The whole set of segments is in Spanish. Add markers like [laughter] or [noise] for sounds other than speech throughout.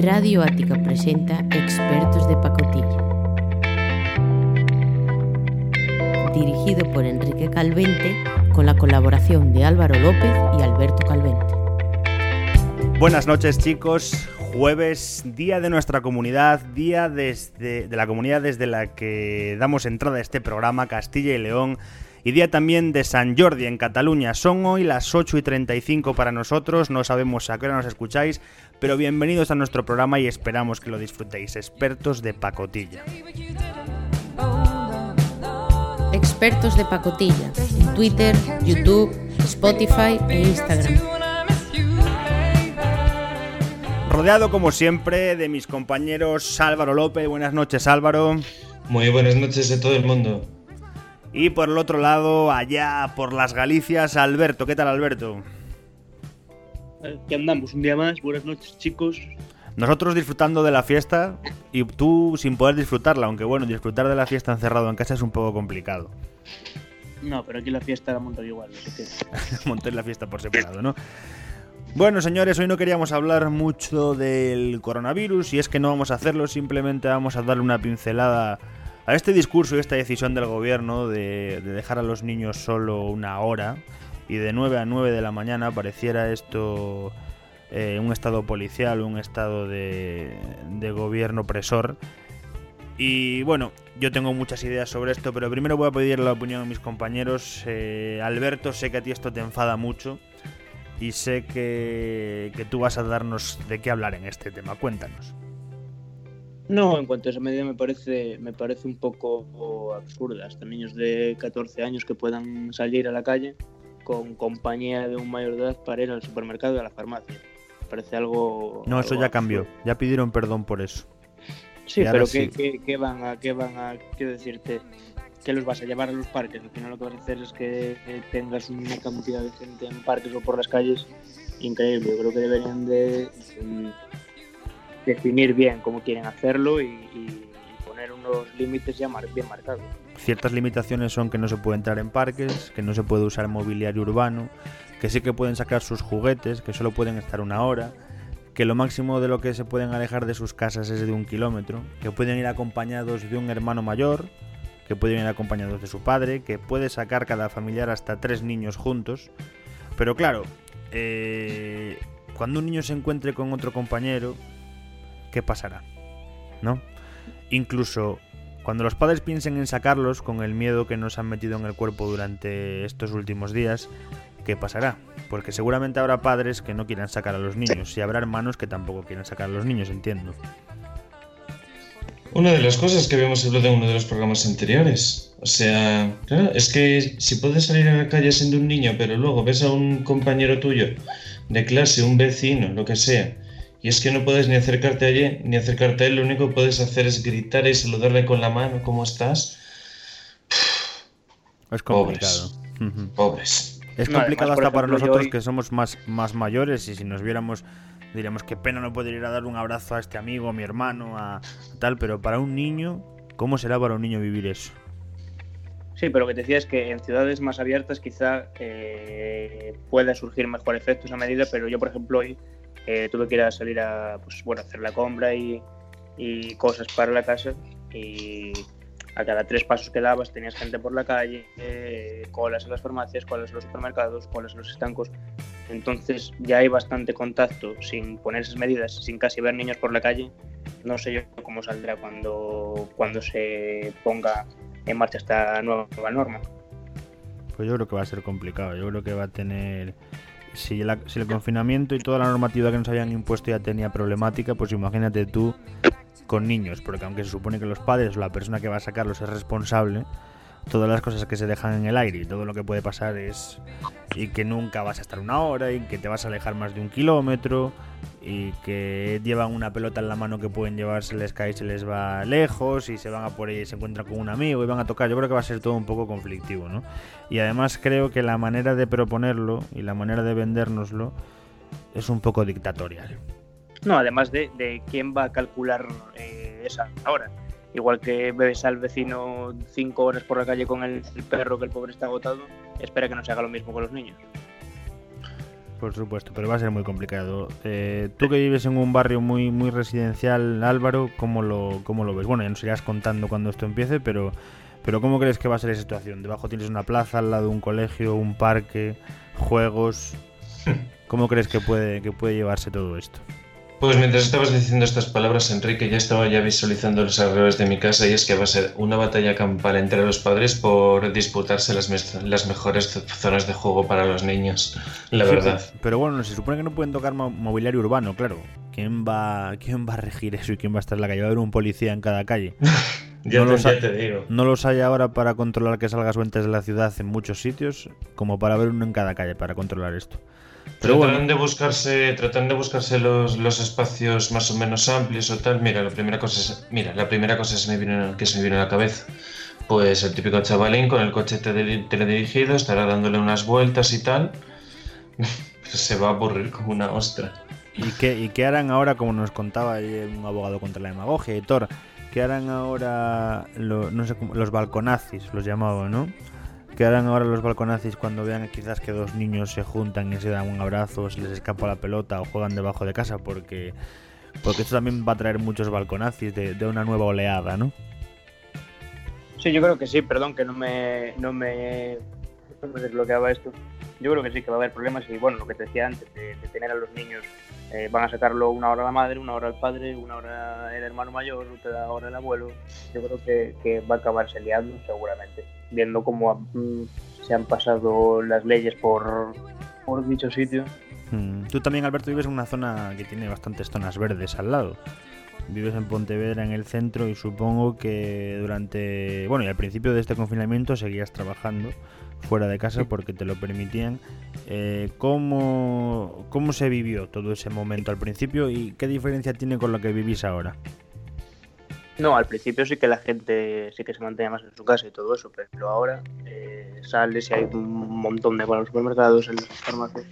Radio Ática presenta Expertos de Pacotilla. Dirigido por Enrique Calvente con la colaboración de Álvaro López y Alberto Calvente. Buenas noches chicos, jueves, día de nuestra comunidad, día desde, de la comunidad desde la que damos entrada a este programa, Castilla y León, y día también de San Jordi en Cataluña. Son hoy las 8 y 35 para nosotros, no sabemos a qué hora nos escucháis, pero bienvenidos a nuestro programa y esperamos que lo disfrutéis, expertos de pacotilla. Expertos de Pacotilla en Twitter, YouTube, Spotify e Instagram. Rodeado como siempre de mis compañeros Álvaro López. Buenas noches Álvaro. Muy buenas noches a todo el mundo. Y por el otro lado, allá por las Galicias, Alberto. ¿Qué tal Alberto? Aquí andamos un día más. Buenas noches chicos. Nosotros disfrutando de la fiesta y tú sin poder disfrutarla, aunque bueno, disfrutar de la fiesta encerrado en casa es un poco complicado. No, pero aquí la fiesta la monto igual. [laughs] Monté la fiesta por separado, ¿no? Bueno, señores, hoy no queríamos hablar mucho del coronavirus y es que no vamos a hacerlo, simplemente vamos a darle una pincelada a este discurso y esta decisión del gobierno de, de dejar a los niños solo una hora y de 9 a 9 de la mañana pareciera esto eh, un estado policial, un estado de, gobierno opresor. Y bueno, yo tengo muchas ideas sobre esto, pero primero voy a pedir la opinión de mis compañeros. Eh, Alberto, sé que a ti esto te enfada mucho y sé que tú vas a darnos de qué hablar en este tema. Cuéntanos. No, en cuanto a esa medida me parece, me parece un poco absurda. Hasta niños de 14 años que puedan salir a la calle con compañía de un mayor de edad para ir al supermercado y a la farmacia. Me parece algo... No, eso ya cambió. Ya pidieron perdón por eso. Sí, pero sí. ¿qué, qué, qué van a, qué van a, quiero decirte, que los vas a llevar a los parques? Al final lo que vas a hacer es que tengas una cantidad de gente en parques o por las calles increíble. Yo creo que deberían de mm, definir bien cómo quieren hacerlo y, y poner unos límites ya bien marcados. Ciertas limitaciones son que no se puede entrar en parques, que no se puede usar mobiliario urbano, que sí que pueden sacar sus juguetes, que solo pueden estar una hora, que lo máximo de lo que se pueden alejar de sus casas es de un kilómetro, que pueden ir acompañados de un hermano mayor, que pueden ir acompañados de su padre, que puede sacar cada familiar hasta tres niños juntos. Pero claro, eh, cuando un niño se encuentre con otro compañero, ¿qué pasará? ¿No? Incluso cuando los padres piensen en sacarlos con el miedo que nos han metido en el cuerpo durante estos últimos días, ¿qué pasará? Porque seguramente habrá padres que no quieran sacar a los niños y habrá hermanos que tampoco quieran sacar a los niños, entiendo. Una de las cosas que habíamos hablado en uno de los programas anteriores. O sea, claro, es que si puedes salir a la calle siendo un niño, pero luego ves a un compañero tuyo de clase, un vecino, lo que sea, y es que no puedes ni acercarte allí, ni acercarte a él, lo único que puedes hacer es gritar y saludarle con la mano, ¿cómo estás? Es complicado. Pobres. Es No, complicado además, hasta para nosotros hoy- que somos más, más mayores y si nos viéramos diríamos qué pena no poder ir a dar un abrazo a este amigo, a mi hermano, a tal, pero para un niño, ¿cómo será para un niño vivir eso? Sí, pero lo que te decía es que en ciudades más abiertas quizá eh, pueda surgir mejor efecto esa medida, pero yo, por ejemplo, hoy eh, tuve que ir a salir a pues, bueno, hacer la compra y, y cosas para la casa y a cada tres pasos que dabas tenías gente por la calle, eh, colas en las farmacias, colas en los supermercados, colas en los estancos. Entonces ya hay bastante contacto sin poner esas medidas, sin casi ver niños por la calle. No sé yo cómo saldrá cuando, cuando se ponga en marcha esta nueva norma. Pues yo creo que va a ser complicado. Yo creo que va a tener. Si, si el confinamiento y toda la normativa que nos habían impuesto ya tenía problemática, pues imagínate tú con niños. Porque aunque se supone que los padres o la persona que va a sacarlos es responsable, todas las cosas que se dejan en el aire y todo lo que puede pasar es. Y que nunca vas a estar una hora, y que te vas a alejar más de un kilómetro, y que llevan una pelota en la mano que pueden llevar, se les cae y se les va lejos, y se van a por ahí y se encuentran con un amigo y van a tocar. Yo creo que va a ser todo un poco conflictivo, ¿no? Y además creo que la manera de proponerlo y la manera de vendérnoslo es un poco dictatorial. No, además de, de quién va a calcular eh, esa hora. Igual que ves al vecino cinco horas por la calle con el perro que el pobre está agotado, espera que no se haga lo mismo con los niños. Por supuesto, pero va a ser muy complicado. Eh, tú que vives en un barrio muy muy residencial, Álvaro, ¿cómo lo, cómo lo ves? Bueno, ya nos irás contando cuando esto empiece, pero, pero ¿cómo crees que va a ser esa situación? Debajo tienes una plaza, al lado un colegio, un parque, juegos. [laughs] ¿Cómo crees que puede, que puede llevarse todo esto? Pues mientras estabas diciendo estas palabras, Enrique, ya estaba ya visualizando los alrededores de mi casa y es que va a ser una batalla campal entre los padres por disputarse las, las mejores zonas de juego para los niños, la verdad. Pero bueno, se supone que no pueden tocar mobiliario urbano, claro. ¿Quién va, ¿Quién va a regir eso y quién va a estar en la calle? Va a haber un policía en cada calle. [laughs] ya, no te, te digo. No los hay ahora para controlar que salgas o entres de la ciudad en muchos sitios, como para ver uno en cada calle para controlar esto. Pero tratan de buscarse, tratan de buscarse los, los, espacios más o menos amplios o tal. Mira, la primera cosa es, mira, la primera cosa se me vino, que se me vino a la cabeza. Pues el típico chavalín con el coche teledirigido estará dándole unas vueltas y tal. [laughs] se va a aburrir como una ostra. ¿Y qué, ¿Y qué harán ahora, como nos contaba un abogado contra la demagogia, Hitor? ¿Qué harán ahora no sé, los balconazis, los llamaba, ¿no? ¿Qué harán ahora los balconazis cuando vean quizás que dos niños se juntan y se dan un abrazo, se les escapa la pelota o juegan debajo de casa? Porque, porque esto también va a traer muchos balconazis de, de una nueva oleada, ¿no? Sí, yo creo que sí, perdón que no me, no me, desbloqueaba esto. Yo creo que sí, que va a haber problemas y bueno, lo que te decía antes, de, tener a los niños, eh, van a sacarlo una hora la madre, una hora el padre, una hora el hermano mayor, otra hora el abuelo. Yo creo que, que va a acabarse liando seguramente viendo cómo mm, se han pasado las leyes por, por dicho sitio. Mm. Tú también, Alberto, vives en una zona que tiene bastantes zonas verdes al lado. Vives en Pontevedra, en el centro, y supongo que durante, bueno, y al principio de este confinamiento seguías trabajando fuera de casa porque te lo permitían. Eh, ¿cómo, ¿Cómo se vivió todo ese momento al principio y qué diferencia tiene con lo que vivís ahora? No, al principio sí que la gente sí que se mantenía más en su casa y todo eso, pero ahora eh, sales y hay un montón de bueno, los supermercados, en las farmacias.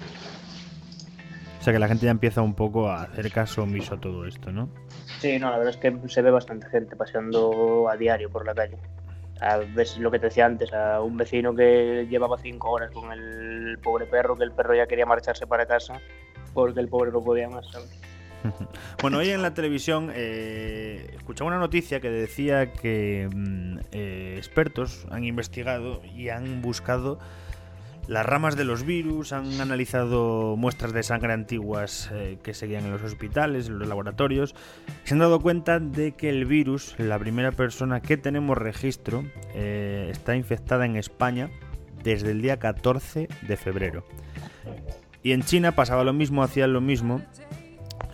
O sea que la gente ya empieza un poco a hacer caso omiso a todo esto, ¿no? Sí, no, la verdad es que se ve bastante gente paseando a diario por la calle. A veces lo que te decía antes, a un vecino que llevaba cinco horas con el pobre perro, que el perro ya quería marcharse para casa porque el pobre no podía más, ¿sabes? [laughs] Bueno, hoy en la televisión eh, escuchaba una noticia que decía que mm, eh, expertos han investigado y han buscado las ramas de los virus, han analizado muestras de sangre antiguas eh, que seguían en los hospitales, en los laboratorios, se han dado cuenta de que el virus, la primera persona que tenemos registro, está infectada en España desde el día 14 de febrero. Y en China pasaba lo mismo, hacían lo mismo,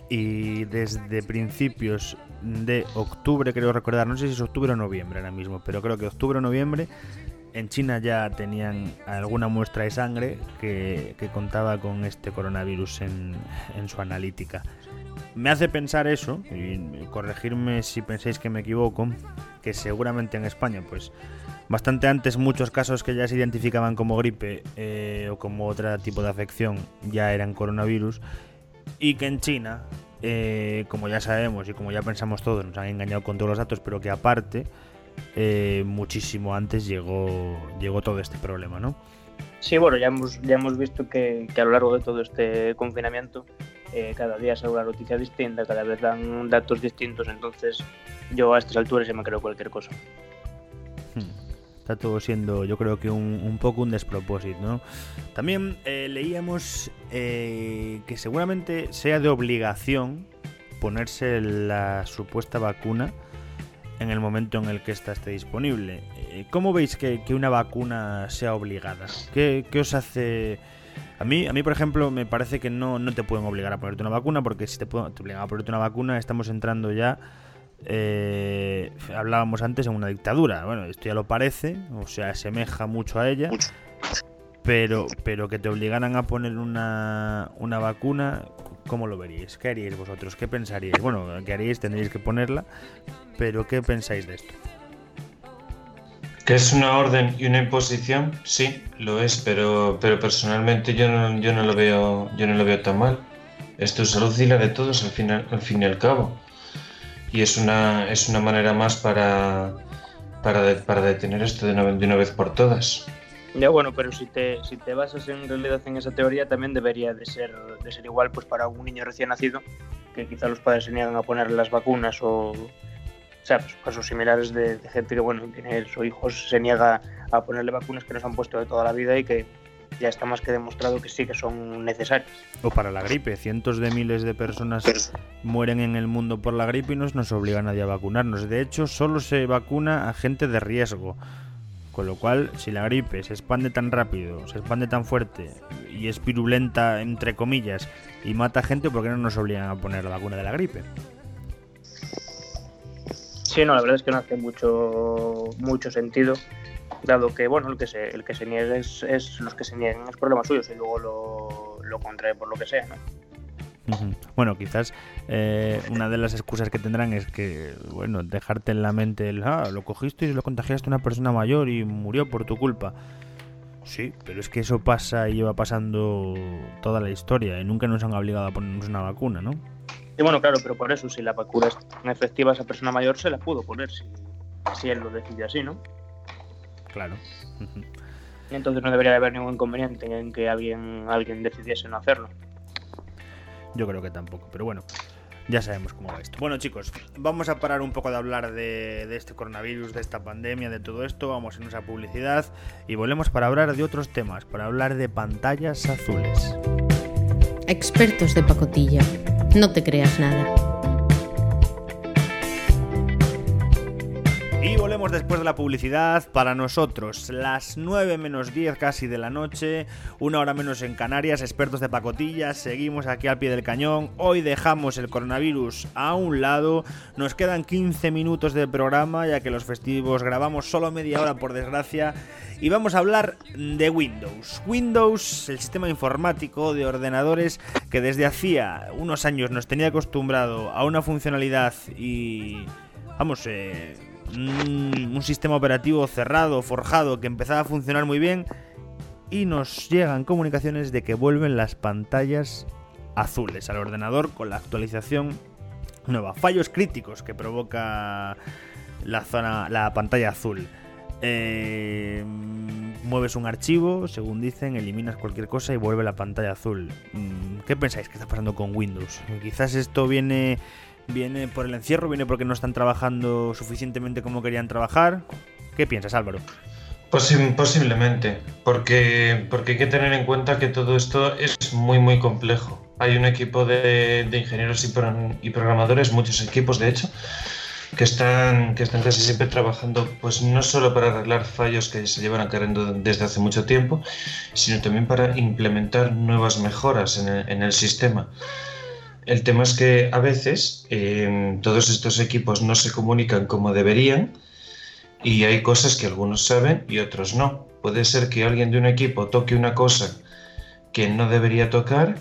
y desde principios de octubre, creo recordar, no sé si es octubre o noviembre ahora mismo, pero creo que octubre o noviembre, en China ya tenían alguna muestra de sangre que, contaba con este coronavirus en, su analítica. Me hace pensar eso, y corregirme si pensáis que me equivoco, que seguramente en España, pues bastante antes muchos casos que ya se identificaban como gripe eh, o como otro tipo de afección ya eran coronavirus y que en China, eh, como ya sabemos y como ya pensamos todos, nos han engañado con todos los datos, pero que aparte, eh, muchísimo antes llegó, llegó todo este problema, ¿no? Sí, bueno, ya hemos, ya hemos visto que, a lo largo de todo este confinamiento eh, cada día sale una noticia distinta, cada vez dan datos distintos, entonces yo a estas alturas ya me creo cualquier cosa. Hmm está todo siendo yo creo que un, poco un despropósito ¿no? también eh, leíamos eh, que seguramente sea de obligación ponerse la supuesta vacuna en el momento en el que esta esté disponible eh, ¿cómo veis que, una vacuna sea obligada? ¿Qué, os hace...? A mí, a mí, por ejemplo, me parece que no, no te pueden obligar a ponerte una vacuna, porque si te, te obligan a ponerte una vacuna, estamos entrando ya eh, hablábamos antes en una dictadura. Bueno, esto ya lo parece, o sea, asemeja mucho a ella. Pero, pero que te obligaran a poner una, una vacuna, ¿cómo lo veríais? ¿Qué haríais vosotros? ¿Qué pensaríais? Bueno, ¿qué haríais? Tendríais que ponerla, pero ¿qué pensáis de esto? Que es una orden y una imposición, sí, lo es, pero, pero personalmente yo no, yo no lo veo, yo no lo veo tan mal. Esto es salud y la de todos al final, al fin y al cabo y es una, es una manera más para, para, para detener esto de una, de una vez por todas. Ya bueno, pero si te, si te basas en realidad en esa teoría, también debería de ser, de ser igual pues para un niño recién nacido, que quizá los padres se niegan a ponerle las vacunas o, o sea, pues casos similares de, de gente que bueno, tiene su hijo se niega a ponerle vacunas que nos han puesto de toda la vida y que ya está más que demostrado que sí que son necesarias. O para la gripe, cientos de miles de personas mueren en el mundo por la gripe y no nos obliga a nadie a vacunarnos. De hecho, solo se vacuna a gente de riesgo. Con lo cual, si la gripe se expande tan rápido, se expande tan fuerte y es virulenta, entre comillas, y mata gente, ¿por qué no nos obligan a poner la vacuna de la gripe? Sí, no, la verdad es que no hace mucho, mucho sentido, dado que, bueno, el que se, el que se niegue es, es los que se nieguen es problema suyo, si luego lo, lo contrae por lo que sea, ¿no? Bueno, quizás eh, una de las excusas que tendrán es que, bueno, dejarte en la mente el, ah, lo cogiste y lo contagiaste a una persona mayor y murió por tu culpa. Sí, pero es que eso pasa y lleva pasando toda la historia y nunca nos han obligado a ponernos una vacuna, ¿no? Y bueno, claro, pero por eso, si la vacuna es efectiva a esa persona mayor, se la pudo poner, si, si él lo decide así, ¿no? Claro. Entonces no debería haber ningún inconveniente en que alguien, alguien decidiese no hacerlo. Yo creo que tampoco, pero bueno, ya sabemos cómo va esto. Bueno, chicos, vamos a parar un poco de hablar de, de este coronavirus, de esta pandemia, de todo esto. Vamos en esa publicidad y volvemos para hablar de otros temas, para hablar de pantallas azules. Expertos de pacotilla. No te creas nada. Después de la publicidad para nosotros, las 9 menos 10 casi de la noche, una hora menos en Canarias, expertos de pacotillas, seguimos aquí al pie del cañón, hoy dejamos el coronavirus a un lado, nos quedan 15 minutos de programa ya que los festivos grabamos solo media hora por desgracia y vamos a hablar de Windows. Windows, el sistema informático de ordenadores que desde hacía unos años nos tenía acostumbrado a una funcionalidad y... Vamos, eh, un, sistema operativo cerrado, forjado, que empezaba a funcionar muy bien y nos llegan comunicaciones de que vuelven las pantallas azules al ordenador con la actualización nueva. Fallos críticos que provoca la zona, la pantalla azul. Eh, mueves un archivo, según dicen, eliminas cualquier cosa y vuelve la pantalla azul. Mm, ¿Qué pensáis que está pasando con Windows? Quizás esto viene viene por el encierro, viene porque no están trabajando suficientemente como querían trabajar. ¿Qué piensas, Álvaro? Posi- posiblemente, porque, porque hay que tener en cuenta que todo esto es muy, muy complejo. Hay un equipo de, de ingenieros y programadores, muchos equipos de hecho, que están, que están casi siempre trabajando, pues no solo para arreglar fallos que se llevan acarreando desde hace mucho tiempo, sino también para implementar nuevas mejoras en el, en el sistema. El tema es que a veces eh, todos estos equipos no se comunican como deberían y hay cosas que algunos saben y otros no. Puede ser que alguien de un equipo toque una cosa que no debería tocar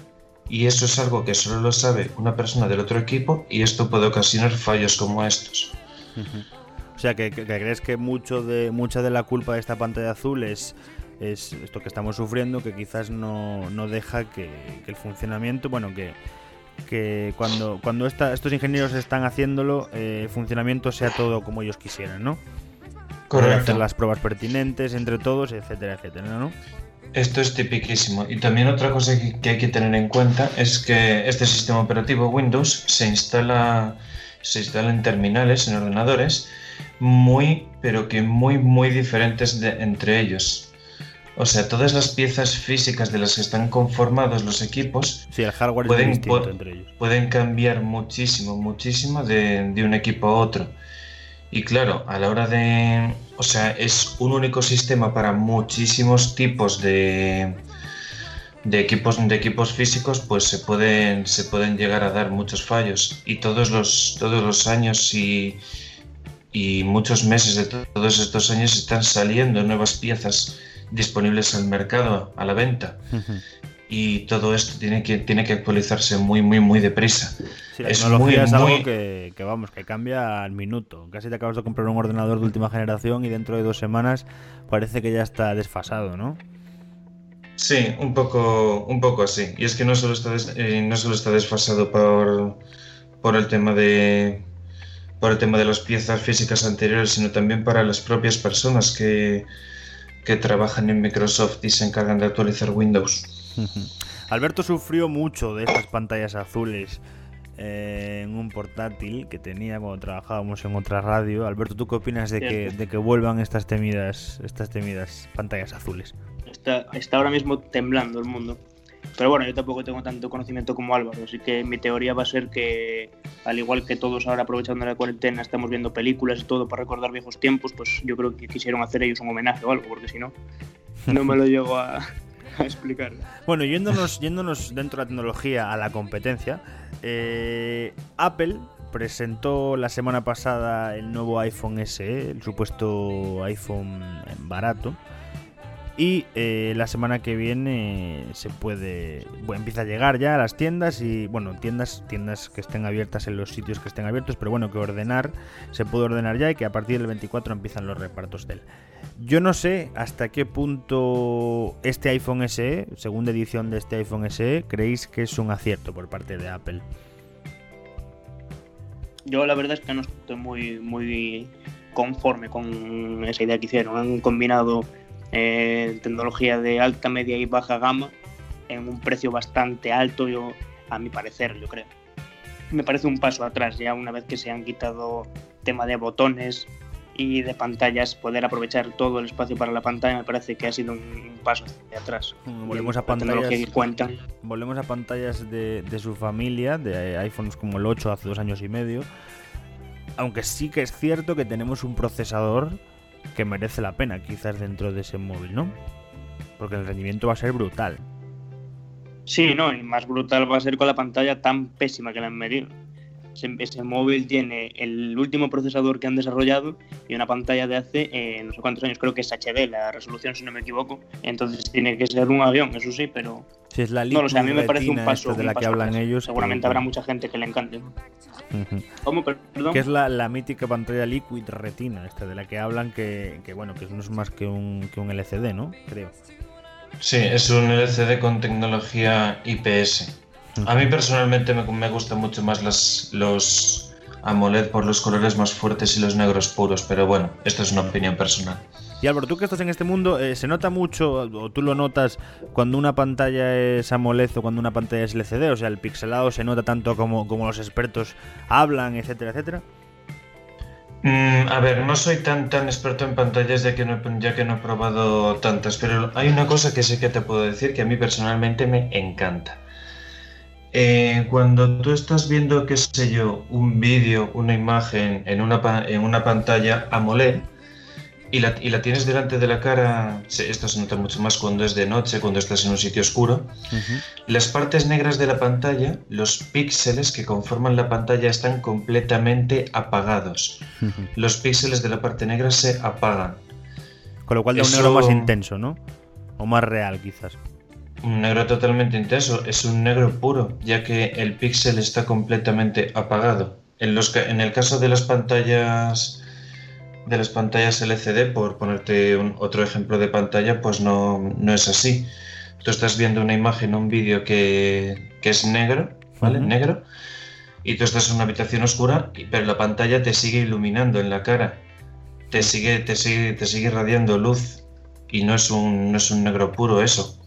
y eso es algo que solo lo sabe una persona del otro equipo y esto puede ocasionar fallos como estos. O sea, que crees que mucho de, mucha de la culpa de esta pantalla azul es, es esto que estamos sufriendo, que quizás no, no deja que, que el funcionamiento, bueno, que, que cuando, cuando esta- estos ingenieros están haciéndolo, eh, el funcionamiento sea todo como ellos quisieran, ¿no? Poder hacer las pruebas pertinentes entre todos, etcétera, etcétera, ¿no? Esto es tipiquísimo. Y también otra cosa que, que hay que tener en cuenta es que este sistema operativo Windows se instala, se instala en terminales, en ordenadores, muy, pero que muy, muy diferentes de- entre ellos. O sea, todas las piezas físicas de las que están conformados los equipos Sí, el hardware es Pueden- muy distinto pu- entre ellos. pueden cambiar muchísimo, muchísimo de, de un equipo a otro. Y claro, a la hora de... O sea, es un único sistema para muchísimos tipos de, de, equipos, de equipos físicos, pues se pueden, se pueden llegar a dar muchos fallos. Y todos los, todos los años y, y muchos meses de to- todos estos años están saliendo nuevas piezas disponibles al mercado, a la venta. Y todo esto tiene que, tiene que actualizarse muy, muy, muy deprisa. Sí, la Es tecnología muy, es algo muy- que, que, vamos, que cambia al minuto. Casi te acabas de comprar un ordenador de última generación y dentro de dos semanas parece que ya está desfasado, ¿no? Sí, un poco, un poco así. Y es que no solo está, des- eh, no solo está desfasado por, por el tema de por el tema de las piezas físicas anteriores, sino también para las propias personas que, que trabajan en Microsoft y se encargan de actualizar Windows. [laughs] Alberto sufrió mucho de estas pantallas azules eh, en un portátil que tenía cuando trabajábamos en otra radio. Alberto, ¿tú qué opinas de que, de que vuelvan estas temidas, estas temidas pantallas azules? Está, está ahora mismo temblando el mundo. Pero bueno, yo tampoco tengo tanto conocimiento como Álvaro, así que mi teoría va a ser que, al igual que todos ahora aprovechando la cuarentena estamos viendo películas y todo para recordar viejos tiempos, pues yo creo que quisieron hacer ellos un homenaje o algo, porque si no, no me lo llego a, [laughs] a explicar. Bueno, yéndonos, yéndonos dentro de la tecnología a la competencia, eh, Apple presentó la semana pasada el nuevo iPhone SE, el supuesto iPhone barato. Y eh, la semana que viene se puede. Bueno, empieza a llegar ya a las tiendas y. Bueno, tiendas, tiendas que estén abiertas en los sitios que estén abiertos, pero bueno, que ordenar se puede ordenar ya y que a partir del 24 empiezan los repartos de él. Yo no sé hasta qué punto este iPhone SE, segunda edición de este iPhone SE, creéis que es un acierto por parte de Apple. Yo la verdad es que no estoy muy, muy conforme con esa idea que hicieron. Han combinado eh, tecnología de alta, media y baja gama en un precio bastante alto, yo, a mi parecer, yo creo. Me parece un paso atrás ya una vez que se han quitado tema de botones y de pantallas, poder aprovechar todo el espacio para la pantalla me parece que ha sido un paso hacia atrás. Volvemos a pantallas, que cuentan. Volvemos a pantallas de, de su familia, de iPhones como el 8 hace dos años y medio. Aunque sí que es cierto que tenemos un procesador que merece la pena quizás dentro de ese móvil, ¿no? Porque el rendimiento va a ser brutal. Sí, no, y más brutal va a ser con la pantalla tan pésima que le han medido. Ese, móvil tiene el último procesador que han desarrollado y una pantalla de hace eh, no sé cuántos años, creo que es HD la resolución, si no me equivoco. Entonces tiene que ser un avión, eso sí, pero. Si es la no, a mí me parece un paso. De la que hablan ellos. Seguramente habrá mucha gente que le encante. ¿Cómo? Perdón. Que es la, la, mítica pantalla Liquid Retina, esta de la que hablan que, que bueno, que no es más que un, que un LCD, ¿no? Creo. Sí, es un LCD con tecnología IPS. A mí personalmente me, me gustan mucho más las, los AMOLED por los colores más fuertes y los negros puros, pero bueno, esto es una opinión personal. Y Álvaro, tú que estás en este mundo, eh, ¿se nota mucho, o tú lo notas, cuando una pantalla es AMOLED o cuando una pantalla es LCD? O sea, el pixelado se nota tanto como, los expertos hablan, etcétera, etcétera. Mm, a ver, no soy tan tan experto en pantallas ya que, no, ya que no he probado tantas, pero hay una cosa que sí que te puedo decir que a mí personalmente me encanta. Eh, cuando tú estás viendo, qué sé yo, un vídeo, una imagen en una, en una pantalla AMOLED, y la, y la, tienes delante de la cara, esto se nota mucho más cuando es de noche, cuando estás en un sitio oscuro, las partes negras de la pantalla, los píxeles que conforman la pantalla están completamente apagados. Los píxeles de la parte negra se apagan. Con lo cual da un negro más intenso, ¿no? O más real quizás. Un negro totalmente intenso, es un negro puro, ya que el píxel está completamente apagado. En, los, en el caso de las pantallas de las pantallas LCD, por ponerte otro ejemplo de pantalla, pues no, no, es así. Tú estás viendo una imagen un vídeo que, que, es negro, ¿vale? Negro, y tú estás en una habitación oscura, pero la pantalla te sigue iluminando en la cara, te sigue, te sigue, te sigue irradiando luz, y no es un, no es un negro puro eso.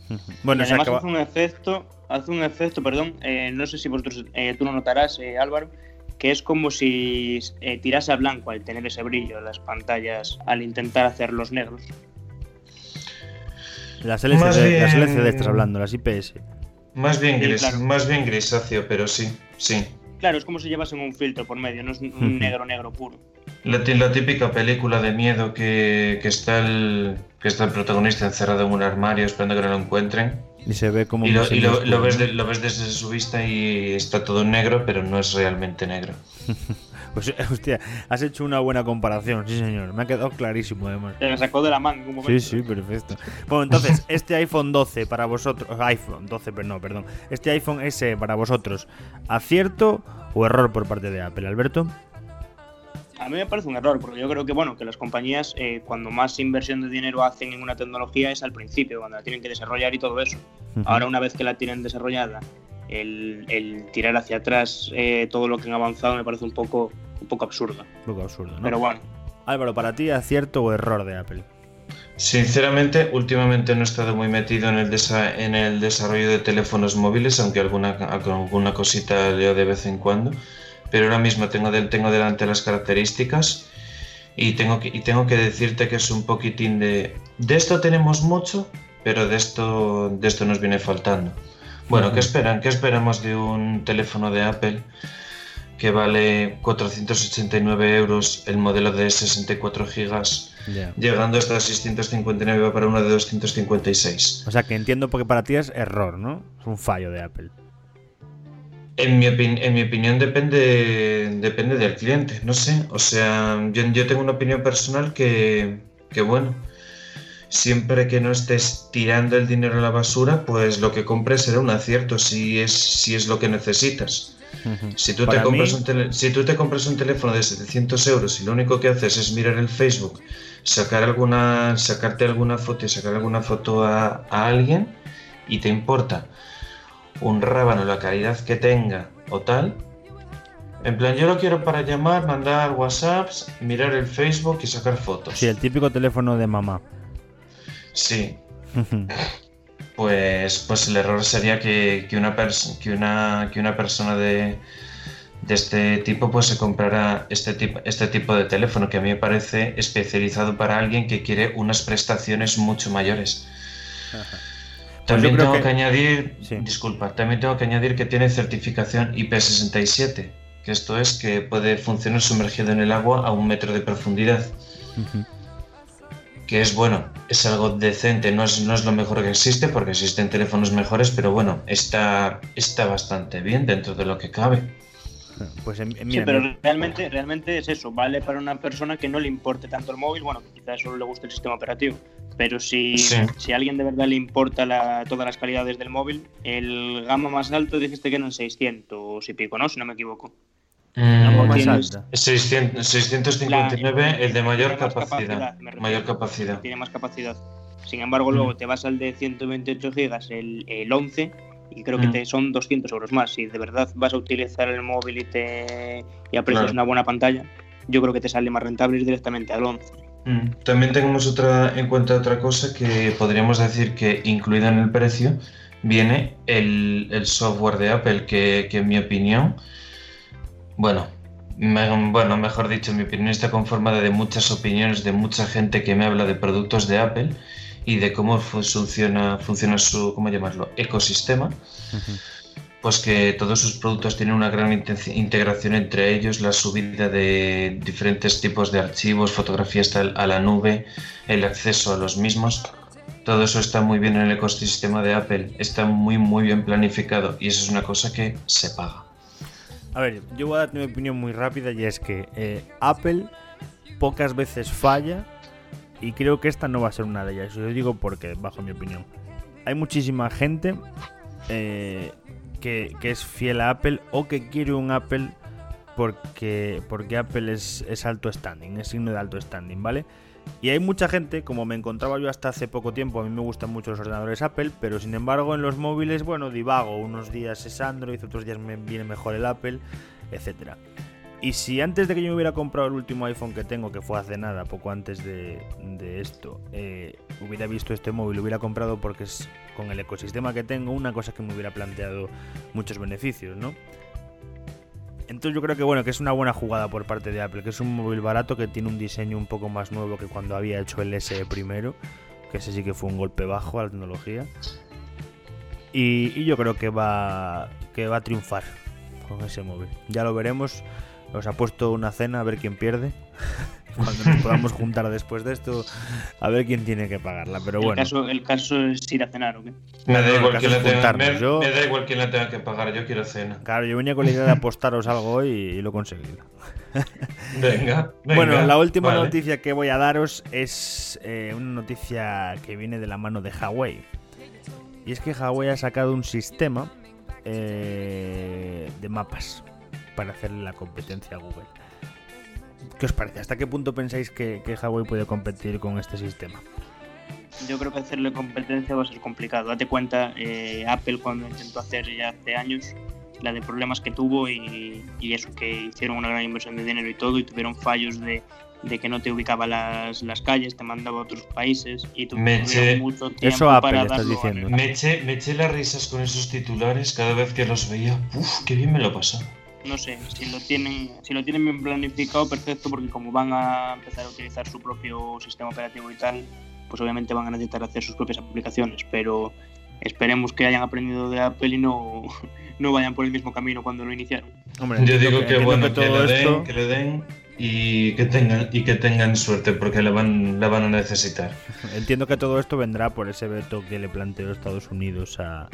Bueno, además hace un efecto, hace un efecto, perdón, eh, no sé si vosotros eh, tú lo notarás, eh, Álvaro, que es como si eh, tirase a blanco al tener ese brillo en las pantallas al intentar hacerlos negros. Las LCD, las LCD estás hablando, las IPS. Más bien, gris, más bien grisáceo, pero sí, sí. Claro, es como si llevasen un filtro por medio, no es un negro negro puro. La, la, típica película de miedo que, que, está el, que está el protagonista encerrado en un armario esperando que no lo encuentren. Y se ve como... Y, lo, ves lo, ves desde su vista y está todo negro, pero no es realmente negro. [laughs] pues, [laughs] hostia, has hecho una buena comparación, sí señor. Me ha quedado clarísimo además. Te sacó de la mano en un momento. Sí, sí, perfecto. Bueno, entonces, [laughs] este iPhone 12 para vosotros... iPhone 12, pero no, perdón. Este iPhone S para vosotros, ¿acierto o error por parte de Apple, Alberto? A mí me parece un error, porque yo creo que bueno que las compañías eh, cuando más inversión de dinero hacen en una tecnología es al principio, cuando la tienen que desarrollar y todo eso. Ahora una vez que la tienen desarrollada, el, tirar hacia atrás eh, todo lo que han avanzado me parece un poco, un poco absurdo. Un poco absurdo, ¿no? Pero bueno. Álvaro, para ti, acierto o error de Apple. Sinceramente, últimamente no he estado muy metido en el, en el desarrollo de teléfonos móviles, aunque alguna, alguna cosita leo de vez en cuando. Pero ahora mismo tengo, tengo delante las características y tengo, que, y tengo que decirte que es un poquitín de... De esto tenemos mucho, pero de esto, de esto nos viene faltando. Bueno, ¿qué esperan? ¿Qué esperamos de un teléfono de Apple que vale 489 euros el modelo de 64 gigas? Llegando hasta 659 para uno de 256. O sea que entiendo porque para ti es error, ¿no? Es un fallo de Apple. En mi, en mi opinión depende, depende del cliente, no sé. O sea, yo, yo tengo una opinión personal que, que, bueno, siempre que no estés tirando el dinero a la basura, pues lo que compres será un acierto si es, si es lo que necesitas. Si tú, te compras un si tú te compras un teléfono de 700 euros y lo único que haces es mirar el Facebook sacar alguna, sacarte alguna foto y sacar alguna foto a, alguien y te importa un rábano, la calidad que tenga o tal, en plan, yo lo quiero para llamar, mandar WhatsApps, mirar el Facebook y sacar fotos. Sí, el típico teléfono de mamá. Sí. pues, pues el error sería que, una, que, una, que una persona de, de este tipo, pues se comprará este tipo, este tipo de teléfono que a mí me parece especializado para alguien que quiere unas prestaciones mucho mayores. Pues también tengo que... añadir, disculpa, también tengo que añadir que tiene certificación IP67, que esto es que puede funcionar sumergido en el agua a un metro de profundidad. Que es bueno, es algo decente, no es, no es lo mejor que existe, porque existen teléfonos mejores, pero bueno, está, está bastante bien dentro de lo que cabe. Pues sí, pero realmente, realmente es eso, vale para una persona que no le importe tanto el móvil, bueno, quizás solo le guste el sistema operativo, pero si, si a alguien de verdad le importa todas las calidades del móvil, el gama más alto dijiste que eran 600 y pico, ¿no? Si no me equivoco. Mm, 659, el de mayor capacidad. mayor capacidad. Tiene más capacidad. Sin embargo, luego mm. te vas al de 128 gigas, el, el 11, y creo que mm. te son 200 euros más. Si de verdad vas a utilizar el móvil y, te, y aprecias una buena pantalla, yo creo que te sale más rentable ir directamente al 11. Mm. También tenemos otra, en cuenta otra cosa que podríamos decir que incluida en el precio viene el, el software de Apple, que, que, en mi opinión, bueno, bueno, mejor dicho, en mi opinión está conformada de muchas opiniones de mucha gente que me habla de productos de Apple y de cómo funciona, funciona su, ¿cómo llamarlo?, ecosistema, pues que todos sus productos tienen una gran integración entre ellos, la subida de diferentes tipos de archivos, fotografías a la nube, el acceso a los mismos. Todo eso está muy bien en el ecosistema de Apple, está muy muy bien planificado y eso es una cosa que se paga. A ver, yo voy a dar mi opinión muy rápida y es que eh, Apple pocas veces falla y creo que esta no va a ser una de ellas. Os digo porque, bajo mi opinión. Hay muchísima gente eh, que, es fiel a Apple o que quiere un Apple porque, porque Apple es, es alto standing, es signo de alto standing, ¿vale? Y hay mucha gente, como me encontraba yo hasta hace poco tiempo, a mí me gustan mucho los ordenadores Apple, pero sin embargo en los móviles, bueno, divago, unos días es Android, otros días me viene mejor el Apple, etcétera. Y si antes de que yo me hubiera comprado el último iPhone que tengo, que fue hace nada, poco antes de, esto, eh, hubiera visto este móvil, lo hubiera comprado porque es con el ecosistema que tengo una cosa que me hubiera planteado muchos beneficios, ¿no? Entonces yo creo que bueno, que es una buena jugada por parte de Apple, que es un móvil barato que tiene un diseño un poco más nuevo que cuando había hecho el SE primero, que ese sí que fue un golpe bajo a la tecnología. Y, y yo creo que va, que va a triunfar con ese móvil. Ya lo veremos os ha puesto una cena a ver quién pierde. [laughs] Cuando nos podamos juntar después de esto, a ver quién tiene que pagarla. Pero bueno. El caso, es ir a cenar, ¿o qué? Me da, igual quién la tenga, da igual quién la tenga que pagar, yo quiero cena. Claro, yo venía con la idea de apostaros algo hoy y, lo he conseguido. [laughs] venga, venga, Bueno, la última noticia que voy a daros es eh, una noticia que viene de la mano de Huawei. Y es que Huawei ha sacado un sistema eh, de mapas para hacerle la competencia a Google. ¿Qué os parece? ¿Hasta qué punto pensáis que, Huawei puede competir con este sistema? Yo creo que hacerle competencia va a ser complicado. Date cuenta, eh, Apple cuando intentó hacer ya hace años, la de problemas que tuvo y, eso, que hicieron una gran inversión de dinero y todo y tuvieron fallos de de que no te ubicaba las, las calles, te mandaba a otros países y Me eché- mucho tiempo Eso Apple, para estás diciendo. Me eché, me eché las risas con esos titulares cada vez que los veía. Uf, qué bien me lo pasaba. No sé, si lo tienen, si lo tienen bien planificado, perfecto, porque como van a empezar a utilizar su propio sistema operativo y tal, pues obviamente van a necesitar hacer sus propias aplicaciones, pero esperemos que hayan aprendido de Apple y no, [laughs] no vayan por el mismo camino cuando lo iniciaron. Hombre, Yo digo que, entiendo bueno, que, todo le den, esto- que le den y que tengan y que tengan suerte porque la van, la van a necesitar. [laughs] Entiendo que todo esto vendrá por ese veto que le planteó Estados Unidos a,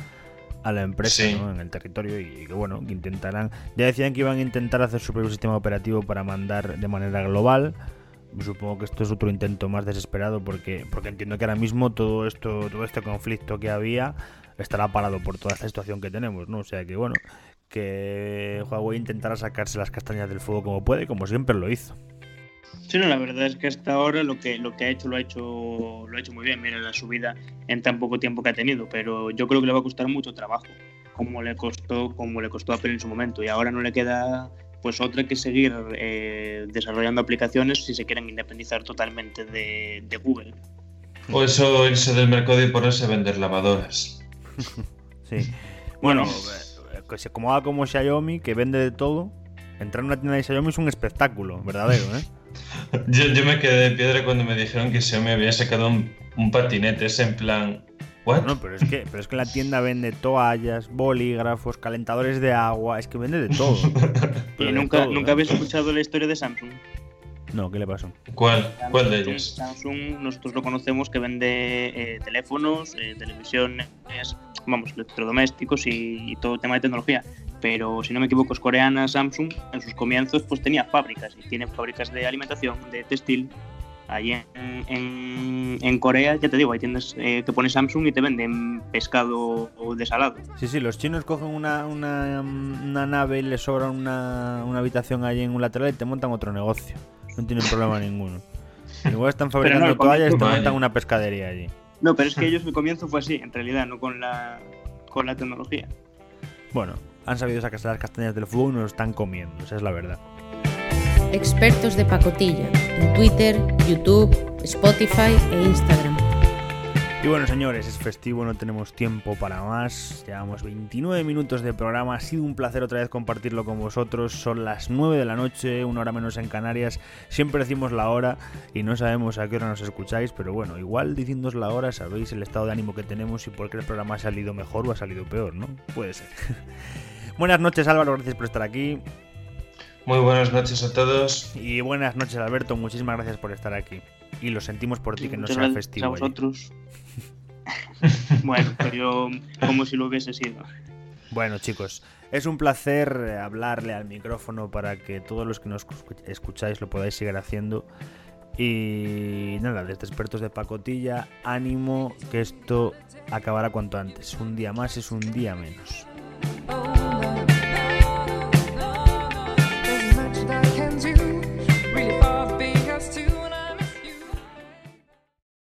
a la empresa Sí. ¿no? en el territorio y que bueno, que intentarán, ya decían que iban a intentar hacer su propio sistema operativo para mandar de manera global. Supongo que esto es otro intento más desesperado porque, porque entiendo que ahora mismo todo esto, todo este conflicto que había estará parado por toda esta situación que tenemos, ¿no? O sea que bueno, que Huawei intentará sacarse las castañas del fuego como puede, como siempre lo hizo. Sí, no, la verdad es que hasta ahora lo que, lo que ha hecho lo ha hecho lo ha hecho muy bien. Mira la subida en tan poco tiempo que ha tenido, pero yo creo que le va a costar mucho trabajo, como le costó, como le costó a Apple en su momento. Y ahora no le queda pues otra que seguir eh, desarrollando aplicaciones si se quieren independizar totalmente de, de Google. O eso irse del mercado y ponerse a vender lavadoras. [laughs] Sí. [laughs] Bueno, eh, que se- como haga como Xiaomi, que vende de todo, entrar en una tienda de Xiaomi es un espectáculo, verdadero, ¿eh? [laughs] Yo, yo me quedé de piedra cuando me dijeron que Xiaomi había sacado un, un patinete. Es en plan. ¿What? No, pero es que, pero es que la tienda vende toallas, bolígrafos, calentadores de agua, es que vende de todo. Pero [laughs] Y de nunca, todo, nunca ¿eh? habéis escuchado la historia de Samsung. No, ¿qué le pasó? ¿Cuál? ¿Cuál de ellos? Samsung, nosotros lo conocemos que vende eh, teléfonos, eh, televisiones, vamos, electrodomésticos y, y todo tema de tecnología. Pero si no me equivoco, es coreana Samsung. En sus comienzos, pues tenía fábricas y tiene fábricas de alimentación, de textil. Allí en, en, en Corea, ya te digo, hay tiendas eh, que pone Samsung y te venden pescado desalado. Sí, sí, los chinos cogen una, una, una nave y les sobra una, una habitación allí en un lateral y te montan otro negocio. No tienen problema [laughs] ninguno. Igual están fabricando no, toallas y te montan una pescadería allí. No, pero es que [laughs] ellos el comienzo fue así, en realidad, no con la, con la tecnología. Bueno, han sabido sacarse las castañas del fuego y nos lo están comiendo, esa es la verdad. Expertos de pacotilla en Twitter, YouTube, Spotify e Instagram. Y bueno, señores, es festivo, no tenemos tiempo para más. Llevamos 29 minutos de programa. Ha sido un placer otra vez compartirlo con vosotros. Son las 9 de la noche, una hora menos en Canarias. Siempre decimos la hora y no sabemos a qué hora nos escucháis, pero bueno, igual diciéndoos la hora sabéis el estado de ánimo que tenemos y por qué el programa ha salido mejor o ha salido peor, ¿no? Puede ser. [laughs] buenas noches, Álvaro, gracias por estar aquí. Muy buenas noches a todos. Y buenas noches, Alberto, muchísimas gracias por estar aquí. Y lo sentimos por ti que no Muchas sea festivo. A vosotros. [laughs] bueno, pero yo como si lo hubiese sido. Bueno, chicos, es un placer hablarle al micrófono para que todos los que nos escu- escucháis lo podáis seguir haciendo. Y nada, desde expertos de pacotilla, ánimo que esto acabará cuanto antes. Un día más es un día menos.